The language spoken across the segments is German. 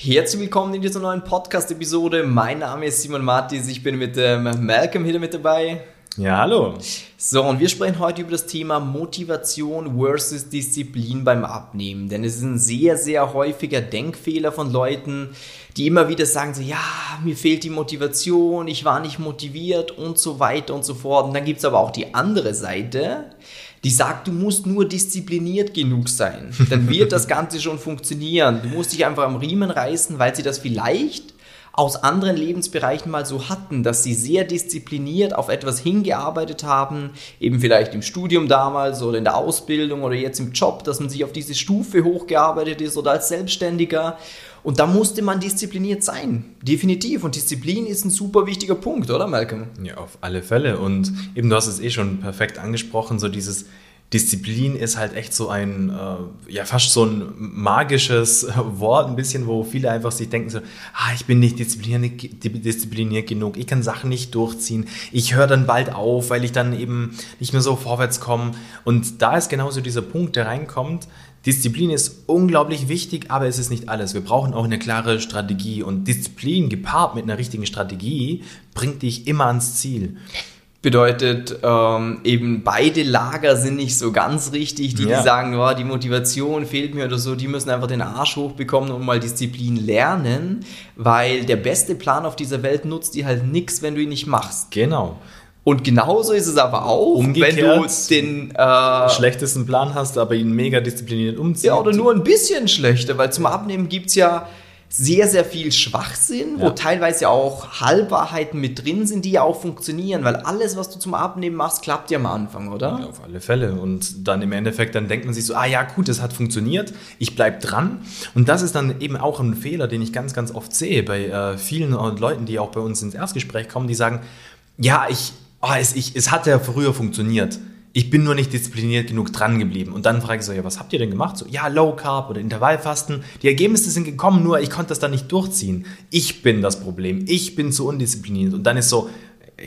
Herzlich willkommen in dieser neuen Podcast-Episode. Mein Name ist Simon Martis, ich bin mit dem Malcolm wieder mit dabei. Ja, hallo. So, und wir sprechen heute über das Thema Motivation versus Disziplin beim Abnehmen. Denn es ist ein sehr, sehr häufiger Denkfehler von Leuten, die immer wieder sagen so, ja, mir fehlt die Motivation, ich war nicht motiviert und so weiter und so fort. Und dann gibt es aber auch die andere Seite, die sagt, du musst nur diszipliniert genug sein. Dann wird das Ganze schon funktionieren. Du musst dich einfach am Riemen reißen, weil sie das vielleicht aus anderen Lebensbereichen mal so hatten, dass sie sehr diszipliniert auf etwas hingearbeitet haben, eben vielleicht im Studium damals oder in der Ausbildung oder jetzt im Job, dass man sich auf diese Stufe hochgearbeitet ist oder als Selbstständiger. Und da musste man diszipliniert sein, definitiv. Und Disziplin ist ein super wichtiger Punkt, oder Malcolm? Ja, auf alle Fälle. Und eben, du hast es eh schon perfekt angesprochen, so dieses Disziplin ist halt echt so ein, äh, ja, fast so ein magisches Wort, ein bisschen, wo viele einfach sich denken so, ah, ich bin nicht diszipliniert, diszipliniert genug, ich kann Sachen nicht durchziehen, ich höre dann bald auf, weil ich dann eben nicht mehr so vorwärts komme. Und da ist genauso dieser Punkt, der reinkommt, Disziplin ist unglaublich wichtig, aber es ist nicht alles. Wir brauchen auch eine klare Strategie und Disziplin gepaart mit einer richtigen Strategie bringt dich immer ans Ziel. Bedeutet, ähm, eben beide Lager sind nicht so ganz richtig. Die, ja. die sagen, oh, die Motivation fehlt mir oder so, die müssen einfach den Arsch hochbekommen und mal Disziplin lernen, weil der beste Plan auf dieser Welt nutzt dir halt nichts, wenn du ihn nicht machst. Genau. Und genauso ist es aber auch, Umgekehrt, wenn du den äh, schlechtesten Plan hast, aber ihn mega diszipliniert umziehst. Ja, oder nur ein bisschen schlechter, weil zum Abnehmen gibt es ja sehr, sehr viel Schwachsinn, ja. wo teilweise auch Halbwahrheiten mit drin sind, die ja auch funktionieren, weil alles, was du zum Abnehmen machst, klappt ja am Anfang, oder? Ja, auf alle Fälle. Und dann im Endeffekt, dann denkt man sich so, ah ja, gut, das hat funktioniert, ich bleib dran. Und das ist dann eben auch ein Fehler, den ich ganz, ganz oft sehe bei äh, vielen Leuten, die auch bei uns ins Erstgespräch kommen, die sagen, ja, ich, oh, es, ich, es hat ja früher funktioniert ich bin nur nicht diszipliniert genug dran geblieben. Und dann frage ich so, ja, was habt ihr denn gemacht? So, ja, Low Carb oder Intervallfasten. Die Ergebnisse sind gekommen, nur ich konnte das dann nicht durchziehen. Ich bin das Problem. Ich bin zu undiszipliniert. Und dann ist so,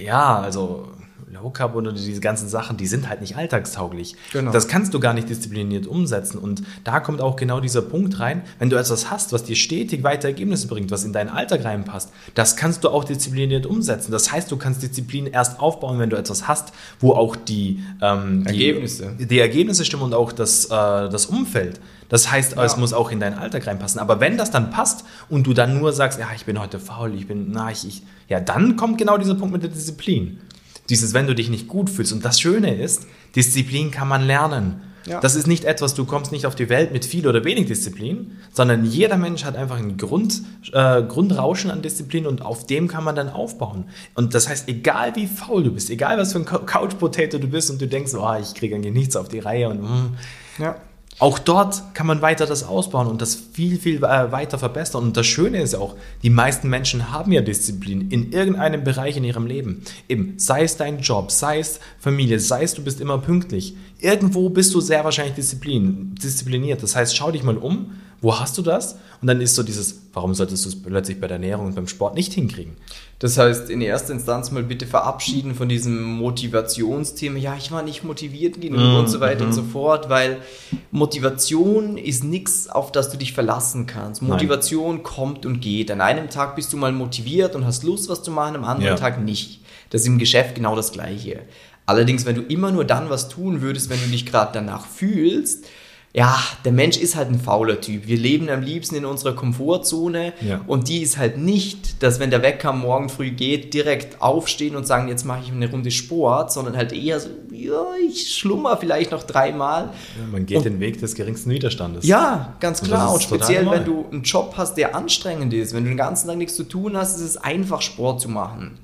ja, also Low Carb oder diese ganzen Sachen, die sind halt nicht alltagstauglich. Genau. Das kannst du gar nicht diszipliniert umsetzen. Und da kommt auch genau dieser Punkt rein, wenn du etwas hast, was dir stetig weiter Ergebnisse bringt, was in deinen Alltag reinpasst, das kannst du auch diszipliniert umsetzen. Das heißt, du kannst Disziplin erst aufbauen, wenn du etwas hast, wo auch die, ähm, die Ergebnisse. die Ergebnisse stimmen und auch das, äh, das Umfeld. Das heißt, ja. es muss auch in deinen Alltag reinpassen. Aber wenn das dann passt und du dann nur sagst, ja, ich bin heute faul, ich bin, na, ich, ich, ja, dann kommt genau dieser Punkt mit der Disziplin. Dieses, wenn du dich nicht gut fühlst. Und das Schöne ist, Disziplin kann man lernen. Ja. Das ist nicht etwas, du kommst nicht auf die Welt mit viel oder wenig Disziplin, sondern jeder Mensch hat einfach ein Grund, äh, Grundrauschen an Disziplin und auf dem kann man dann aufbauen. Und das heißt, egal wie faul du bist, egal was für ein Couch Potato du bist und du denkst, oh, ich kriege eigentlich nichts auf die Reihe und mm, ja. Auch dort kann man weiter das ausbauen und das viel, viel äh, weiter verbessern. Und das Schöne ist auch, die meisten Menschen haben ja Disziplin in irgendeinem Bereich in ihrem Leben. Eben, sei es dein Job, sei es Familie, sei es du bist immer pünktlich. Irgendwo bist du sehr wahrscheinlich disziplin, diszipliniert. Das heißt, schau dich mal um, wo hast du das? Und dann ist so dieses, warum solltest du es plötzlich bei der Ernährung und beim Sport nicht hinkriegen? Das heißt, in erster Instanz mal bitte verabschieden von diesem Motivationsthema. Ja, ich war nicht motiviert genug mm, und so weiter mm. und so fort, weil Motivation ist nichts, auf das du dich verlassen kannst. Motivation Nein. kommt und geht. An einem Tag bist du mal motiviert und hast Lust, was zu machen, am anderen ja. Tag nicht. Das ist im Geschäft genau das Gleiche. Allerdings, wenn du immer nur dann was tun würdest, wenn du dich gerade danach fühlst, ja, der Mensch ist halt ein fauler Typ. Wir leben am liebsten in unserer Komfortzone ja. und die ist halt nicht, dass wenn der Wecker morgen früh geht, direkt aufstehen und sagen, jetzt mache ich eine Runde Sport, sondern halt eher so, ja, ich schlummer vielleicht noch dreimal. Ja, man geht und, den Weg des geringsten Widerstandes. Ja, ganz klar. Und, und speziell, wenn du einen Job hast, der anstrengend ist, wenn du den ganzen Tag nichts zu tun hast, ist es einfach Sport zu machen.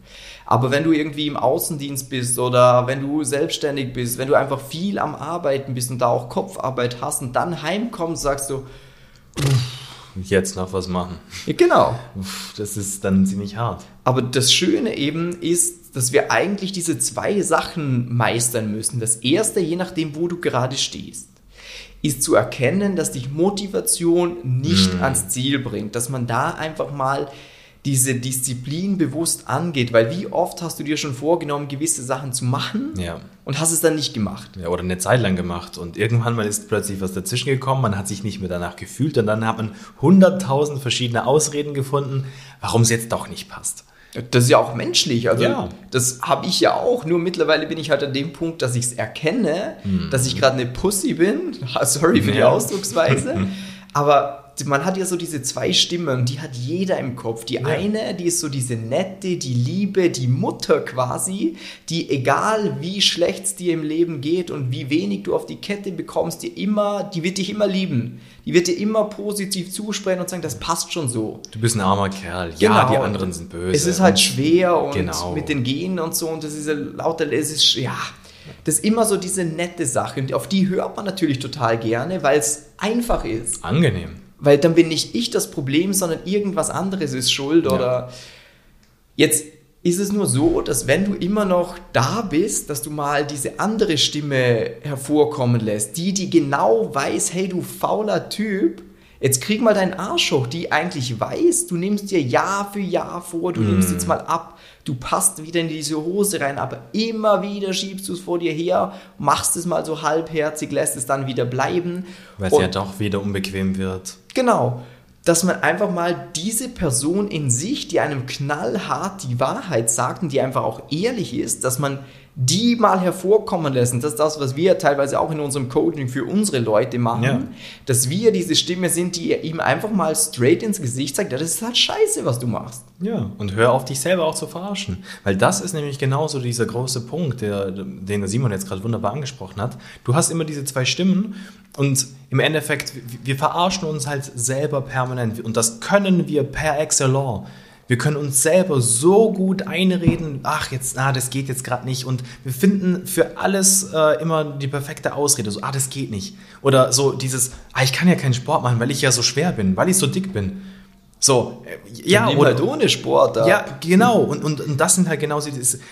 Aber wenn du irgendwie im Außendienst bist oder wenn du selbstständig bist, wenn du einfach viel am Arbeiten bist und da auch Kopfarbeit hast und dann heimkommst, sagst du, jetzt noch was machen. genau. Das ist dann ziemlich hart. Aber das Schöne eben ist, dass wir eigentlich diese zwei Sachen meistern müssen. Das erste, je nachdem, wo du gerade stehst, ist zu erkennen, dass dich Motivation nicht mm. ans Ziel bringt. Dass man da einfach mal diese Disziplin bewusst angeht, weil wie oft hast du dir schon vorgenommen, gewisse Sachen zu machen Ja. und hast es dann nicht gemacht? Ja, oder eine Zeit lang gemacht und irgendwann mal ist plötzlich was dazwischen gekommen, man hat sich nicht mehr danach gefühlt und dann hat man hunderttausend verschiedene Ausreden gefunden, warum es jetzt doch nicht passt. Das ist ja auch menschlich. Also Ja. das habe ich ja auch. Nur mittlerweile bin ich halt an dem Punkt, dass ich es erkenne, dass ich gerade eine Pussy bin. Sorry für die Mhm. Ja. Ausdrucksweise. Aber man hat ja so diese zwei Stimmen, die hat jeder im Kopf. Die eine, die ist so diese nette, die Liebe, die Mutter quasi, die egal wie schlecht es dir im Leben geht und wie wenig du auf die Kette bekommst, die immer, die wird dich immer lieben. Die wird dir immer positiv zusprechen und sagen, das passt schon so. Du bist ein armer Kerl. Ja, Genau. die anderen sind böse. Es ist halt schwer und Genau. mit den Genen und so und das ist ja lauter, es ist, ja, das ist immer so diese nette Sache und auf die hört man natürlich total gerne, weil es einfach ist. angenehm. Weil dann bin nicht ich das Problem, sondern irgendwas anderes ist schuld oder jetzt ist es nur so, dass wenn du immer noch da bist, dass du mal diese andere Stimme hervorkommen lässt, die, die genau weiß, hey du fauler Typ, jetzt krieg mal deinen Arsch hoch, die eigentlich weiß, du nimmst dir Jahr für Jahr vor, du nimmst jetzt mal ab, du passt wieder in diese Hose rein, aber immer wieder schiebst du es vor dir her, machst es mal so halbherzig, lässt es dann wieder bleiben. Weil es ja doch wieder unbequem wird. Genau. Dass man einfach mal diese Person in sich, die einem knallhart die Wahrheit sagt und die einfach auch ehrlich ist, dass man die mal hervorkommen lässt. Und das ist das, was wir teilweise auch in unserem Coaching für unsere Leute machen. Ja. Dass wir diese Stimme sind, die ihm einfach mal straight ins Gesicht sagt, ja, das ist halt scheiße, was du machst. Ja, und hör auf, dich selber auch zu verarschen. Weil das ist nämlich genauso dieser große Punkt, der, den der Simon jetzt gerade wunderbar angesprochen hat. Du hast immer diese zwei Stimmen und im Endeffekt, wir- wir verarschen uns halt selber permanent. Und das können wir per excellence. Wir können uns selber so gut einreden, ach, jetzt, ah, das geht jetzt gerade nicht. Und wir finden für alles äh, immer die perfekte Ausrede. So, ah, das geht nicht. Oder so dieses, ah, ich kann ja keinen Sport machen, weil ich ja so schwer bin, weil ich so dick bin. So, äh, ja, Nimm halt ohne Sport ab. ja, genau. Und, und, und das sind halt genau so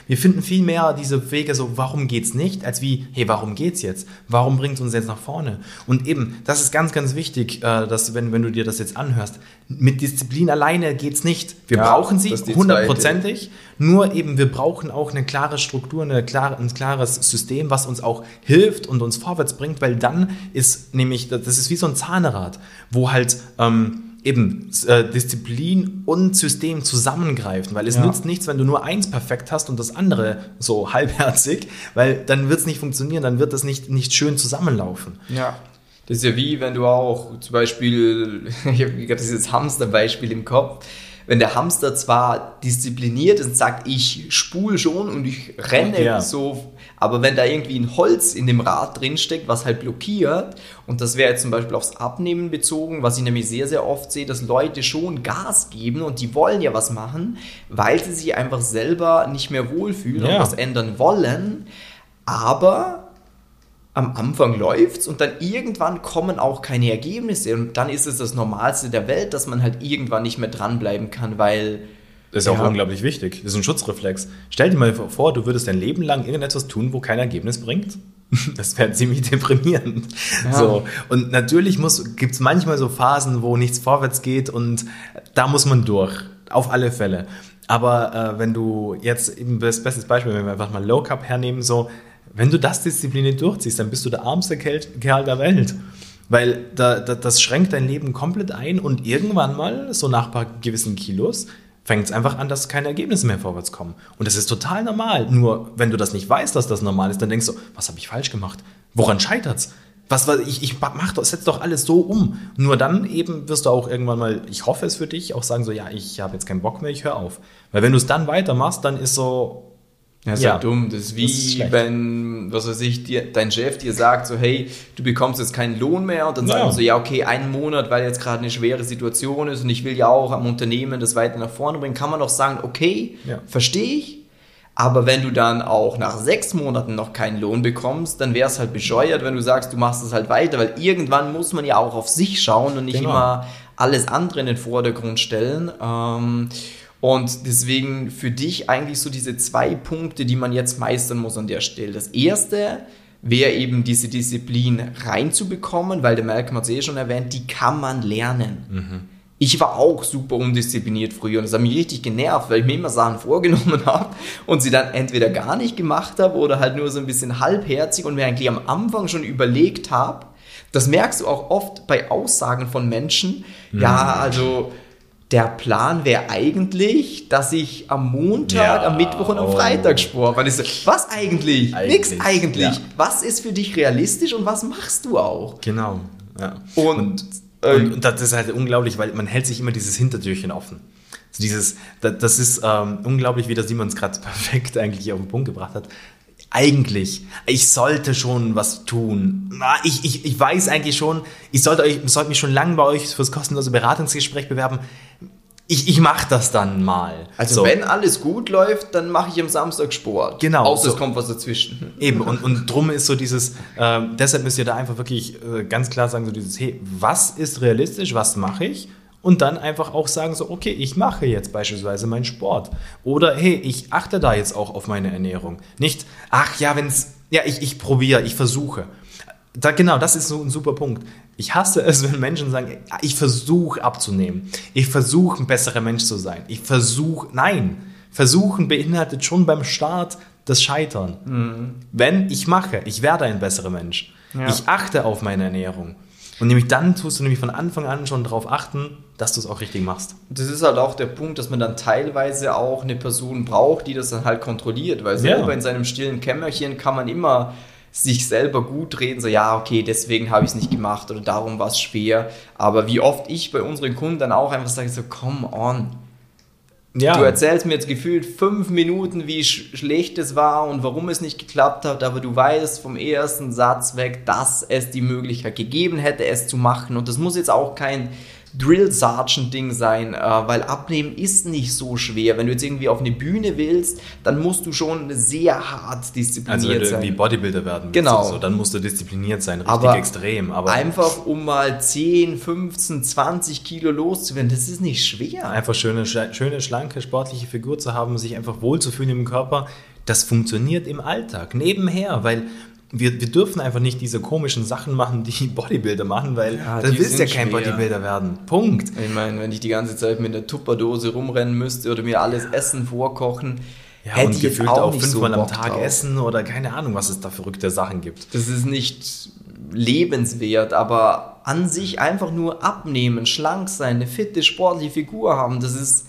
wir finden viel mehr diese Wege so, warum geht's nicht, als wie, hey, warum geht's jetzt? Warum bringt uns jetzt nach vorne? Und eben, das ist ganz, ganz wichtig, äh, dass, wenn, wenn du dir das jetzt anhörst, mit Disziplin alleine geht's nicht. Wir Ja, brauchen sie hundertprozentig, nur eben, wir brauchen auch eine klare Struktur, eine klare, ein klares System, was uns auch hilft und uns vorwärts bringt, weil dann ist nämlich, das ist wie so ein Zahnrad, wo halt, ähm, eben äh, Disziplin und System zusammengreifen, weil es Ja. nützt nichts, wenn du nur eins perfekt hast und das andere so halbherzig, weil dann wird es nicht funktionieren, dann wird das nicht, nicht schön zusammenlaufen. Ja. Das ist ja wie, wenn du auch zum Beispiel, ich habe gerade dieses Hamster-Beispiel im Kopf, wenn der Hamster zwar diszipliniert ist und sagt, ich spule schon und ich renne Ja. so, aber wenn da irgendwie ein Holz in dem Rad drinsteckt, was halt blockiert, und das wäre jetzt zum Beispiel aufs Abnehmen bezogen, was ich nämlich sehr, sehr oft sehe, dass Leute schon Gas geben und die wollen ja was machen, weil sie sich einfach selber nicht mehr wohlfühlen Ja. und was ändern wollen, aber am Anfang läuft's und dann irgendwann kommen auch keine Ergebnisse und dann ist es das Normalste der Welt, dass man halt irgendwann nicht mehr dranbleiben kann, weil Das ist auch Ja. unglaublich wichtig. Das ist ein Schutzreflex. Stell dir mal vor, du würdest dein Leben lang irgendetwas tun, wo kein Ergebnis bringt. Das wäre ziemlich deprimierend. Ja. So. Und natürlich gibt es manchmal so Phasen, wo nichts vorwärts geht und da muss man durch. Auf alle Fälle. Aber äh, wenn du jetzt eben das bestes Beispiel, wenn wir einfach mal Low Cup hernehmen, so, wenn du das diszipliniert durchziehst, dann bist du der armste Kerl Kerl der Welt. Weil da, da, das schränkt dein Leben komplett ein und irgendwann mal, so nach ein paar gewissen Kilos, fängt es einfach an, dass keine Ergebnisse mehr vorwärts kommen. Und das ist total normal. Nur wenn du das nicht weißt, dass das normal ist, dann denkst du, was habe ich falsch gemacht? Woran scheitert's? Was, was ich, ich mach doch, setz doch alles so um. Nur dann eben wirst du auch irgendwann mal, ich hoffe es für dich, auch sagen so, ja, ich habe jetzt keinen Bock mehr, ich höre auf. Weil wenn du es dann weitermachst, dann ist so, Ja, ist Ja. ja dumm. Das ist wie, Das ist wenn, was weiß ich, dir, dein Chef dir sagt, so, hey, du bekommst jetzt keinen Lohn mehr und dann Ja. sagen so, ja, okay, einen Monat, weil jetzt gerade eine schwere Situation ist und ich will ja auch am Unternehmen das weiter nach vorne bringen, kann man doch sagen, okay, Ja. verstehe ich. Aber wenn du dann auch nach sechs Monaten noch keinen Lohn bekommst, dann wäre es halt bescheuert, wenn du sagst, du machst es halt weiter, weil irgendwann muss man ja auch auf sich schauen und nicht Genau. immer alles andere in den Vordergrund stellen. Ähm, und deswegen für dich eigentlich so diese zwei Punkte, die man jetzt meistern muss an der Stelle. Das erste wäre eben diese Disziplin reinzubekommen, weil der Malcolm hat es eh schon erwähnt, die kann man lernen. ich war auch super undiszipliniert früher und das hat mich richtig genervt, weil ich mir immer Sachen vorgenommen habe und sie dann entweder gar nicht gemacht habe oder halt nur so ein bisschen halbherzig und mir eigentlich am Anfang schon überlegt habe. Das merkst du auch oft bei Aussagen von Menschen. Mhm. Ja, also der Plan wäre eigentlich, dass ich am Montag, ja, am Mittwoch und am oh. Freitag sport. Weil ich so, was eigentlich? eigentlich Nix eigentlich. Ja. Was ist für dich realistisch und was machst du auch? Genau. Ja. Und, und, ähm, und, das ist halt unglaublich, weil man hält sich immer dieses Hintertürchen offen. Also dieses, das, das ist ähm, unglaublich, wie der Simon es gerade perfekt eigentlich auf den Punkt gebracht hat eigentlich, ich sollte schon was tun. Ich, ich, ich weiß eigentlich schon, ich sollte, euch, sollte mich schon lange bei euch fürs kostenlose Beratungsgespräch bewerben. Ich, ich mache das dann mal. Also so. wenn alles gut läuft, dann mache ich am Samstag Sport. Genau. Außer so. es kommt was dazwischen. Eben, und, und drum ist so dieses, äh, deshalb müsst ihr da einfach wirklich äh, ganz klar sagen, so dieses, hey, was ist realistisch, was mache ich? Und dann einfach auch sagen so, okay, ich mache jetzt beispielsweise meinen Sport. Oder hey, ich achte da jetzt auch auf meine Ernährung. Nicht, ach ja, wenn es, ja, ich, ich probiere, ich versuche. Da, genau, das ist so ein super Punkt. Ich hasse es, wenn Menschen sagen, ich versuche abzunehmen. Ich versuche ein besserer Mensch zu sein. Ich versuche, nein, versuchen beinhaltet schon beim Start das Scheitern. Mhm. Wenn ich mache, ich werde ein besserer Mensch. Ja. Ich achte auf meine Ernährung. Und nämlich dann tust du nämlich von Anfang an schon darauf achten, dass du es auch richtig machst. Das ist halt auch der Punkt, dass man dann teilweise auch eine Person braucht, die das dann halt kontrolliert, weil selber ja. in seinem stillen Kämmerchen kann man immer sich selber gut reden, so ja, okay, deswegen habe ich es nicht gemacht oder darum war es schwer. Aber wie oft ich bei unseren Kunden dann auch einfach sage, so, come on, ja. Du erzählst mir jetzt gefühlt fünf Minuten, wie sch schlecht es war und warum es nicht geklappt hat, aber du weißt vom ersten Satz weg, dass es die Möglichkeit gegeben hätte, es zu machen. Und das muss jetzt auch kein Drill Sergeant Ding sein, äh, weil abnehmen ist nicht so schwer. Wenn du jetzt irgendwie auf eine Bühne willst, dann musst du schon sehr hart diszipliniert sein. Also wenn du irgendwie Bodybuilder werden willst, genau. So, dann musst du diszipliniert sein, richtig aber extrem. Aber einfach um mal 10, 15, 20 Kilo loszuwerden, das ist nicht schwer. Einfach schöne, schöne, schlanke, sportliche Figur zu haben, sich einfach wohlzufühlen im Körper, das funktioniert im Alltag nebenher, weil wir, wir dürfen einfach nicht diese komischen Sachen machen, die Bodybuilder machen, weil ja, dann willst ja kein schwer. Bodybuilder werden. Punkt. Ich meine, wenn ich die ganze Zeit mit einer Tupperdose rumrennen müsste oder mir alles Essen vorkochen, ja, hätte und ich gefühlt auch, auch fünfmal so am Tag drauf. essen oder keine Ahnung, was es da verrückte Sachen gibt. Das ist nicht lebenswert, aber an sich einfach nur abnehmen, schlank sein, eine fitte, sportliche Figur haben, das ist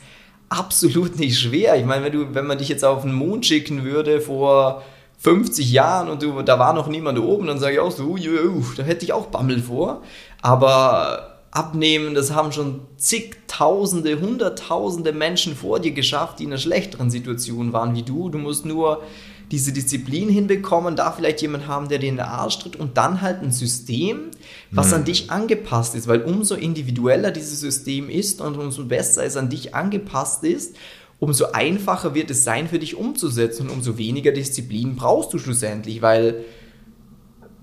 absolut nicht schwer. Ich meine, wenn, du, wenn man dich jetzt auf den Mond schicken würde vor 50 Jahren und du, da war noch niemand oben, dann sage ich auch so, uh, da hätte ich auch Bammel vor. Aber abnehmen, das haben schon zigtausende, hunderttausende Menschen vor dir geschafft, die in einer schlechteren Situation waren wie du. Du musst nur diese Disziplin hinbekommen, da vielleicht jemand haben, der dir in den Arsch tritt und dann halt ein System, was mhm. an dich angepasst ist, weil umso individueller dieses System ist und umso besser es an dich angepasst ist, umso einfacher wird es sein für dich umzusetzen und umso weniger Disziplin brauchst du schlussendlich, weil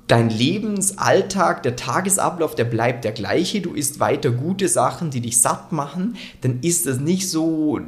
dein Lebensalltag, der Tagesablauf, der bleibt der gleiche. Du isst weiter gute Sachen, die dich satt machen. Dann ist das nicht so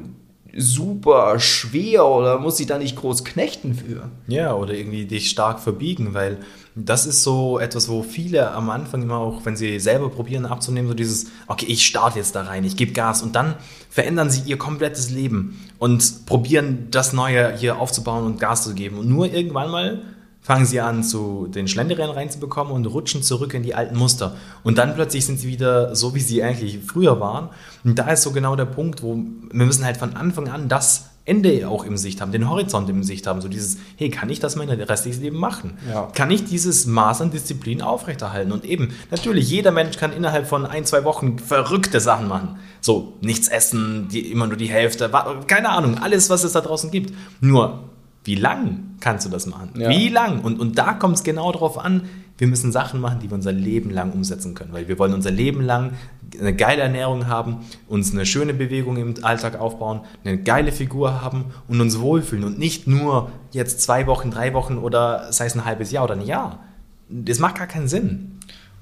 super schwer oder muss ich da nicht groß knechten für. Ja, oder irgendwie dich stark verbiegen, weil das ist so etwas, wo viele am Anfang immer auch, wenn sie selber probieren abzunehmen, so dieses, okay, ich starte jetzt da rein, ich gebe Gas und dann verändern sie ihr komplettes Leben und probieren das Neue hier aufzubauen und Gas zu geben. Und nur irgendwann mal fangen sie an, zu den Schlenderennen reinzubekommen und rutschen zurück in die alten Muster. Und dann plötzlich sind sie wieder so, wie sie eigentlich früher waren. Und da ist so genau der Punkt, wo wir müssen halt von Anfang an das Ende auch im Sicht haben, den Horizont im Sicht haben. So dieses, hey, kann ich das mein restliches Leben machen? Ja. Kann ich dieses Maß an Disziplin aufrechterhalten? Und eben, natürlich, jeder Mensch kann innerhalb von ein, zwei Wochen verrückte Sachen machen. So, nichts essen, die, immer nur die Hälfte, keine Ahnung, alles, was es da draußen gibt. Nur, wie lang kannst du das machen? Ja. Wie lang? Und, und da kommt es genau darauf an, wir müssen Sachen machen, die wir unser Leben lang umsetzen können, weil wir wollen unser Leben lang eine geile Ernährung haben, uns eine schöne Bewegung im Alltag aufbauen, eine geile Figur haben und uns wohlfühlen und nicht nur jetzt zwei Wochen, drei Wochen oder sei es ein halbes Jahr oder ein Jahr. Das macht gar keinen Sinn.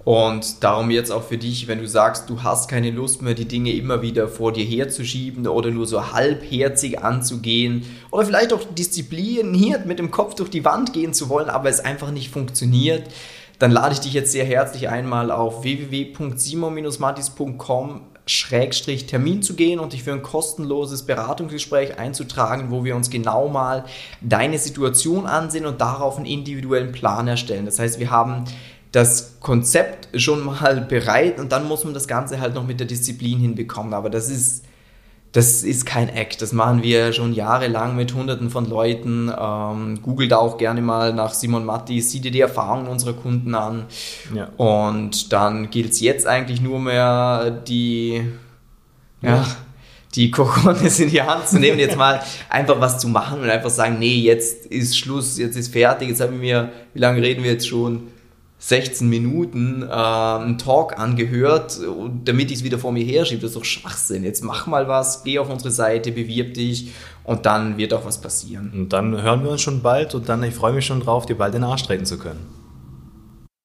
Und darum jetzt auch für dich, wenn du sagst, du hast keine Lust mehr, die Dinge immer wieder vor dir herzuschieben oder nur so halbherzig anzugehen oder vielleicht auch diszipliniert mit dem Kopf durch die Wand gehen zu wollen, aber es einfach nicht funktioniert, dann lade ich dich jetzt sehr herzlich einmal auf www.simon-martis.com Schrägstrich Termin zu gehen und dich für ein kostenloses Beratungsgespräch einzutragen, wo wir uns genau mal deine Situation ansehen und darauf einen individuellen Plan erstellen. Das heißt, wir haben das Konzept schon mal bereit und dann muss man das Ganze halt noch mit der Disziplin hinbekommen. Aber das ist das ist kein Act. Das machen wir schon jahrelang mit hunderten von Leuten. Ähm, googelt auch gerne mal nach Simon Matti, sieh dir die Erfahrungen unserer Kunden an. Ja. Und dann gilt es jetzt eigentlich nur mehr, die, ja. ja die Kochonis in die Hand zu nehmen, jetzt mal einfach was zu machen und einfach sagen, nee, jetzt ist Schluss, jetzt ist fertig, jetzt haben wir, wie lange reden wir jetzt schon? 16 Minuten äh, einen Talk angehört, damit ich es wieder vor mir herschiebe. Das ist doch Schwachsinn. Jetzt mach mal was, geh auf unsere Seite, bewirb dich und dann wird auch was passieren. Und dann hören wir uns schon bald und dann, ich freue mich schon drauf, dir bald den Arsch treten zu können.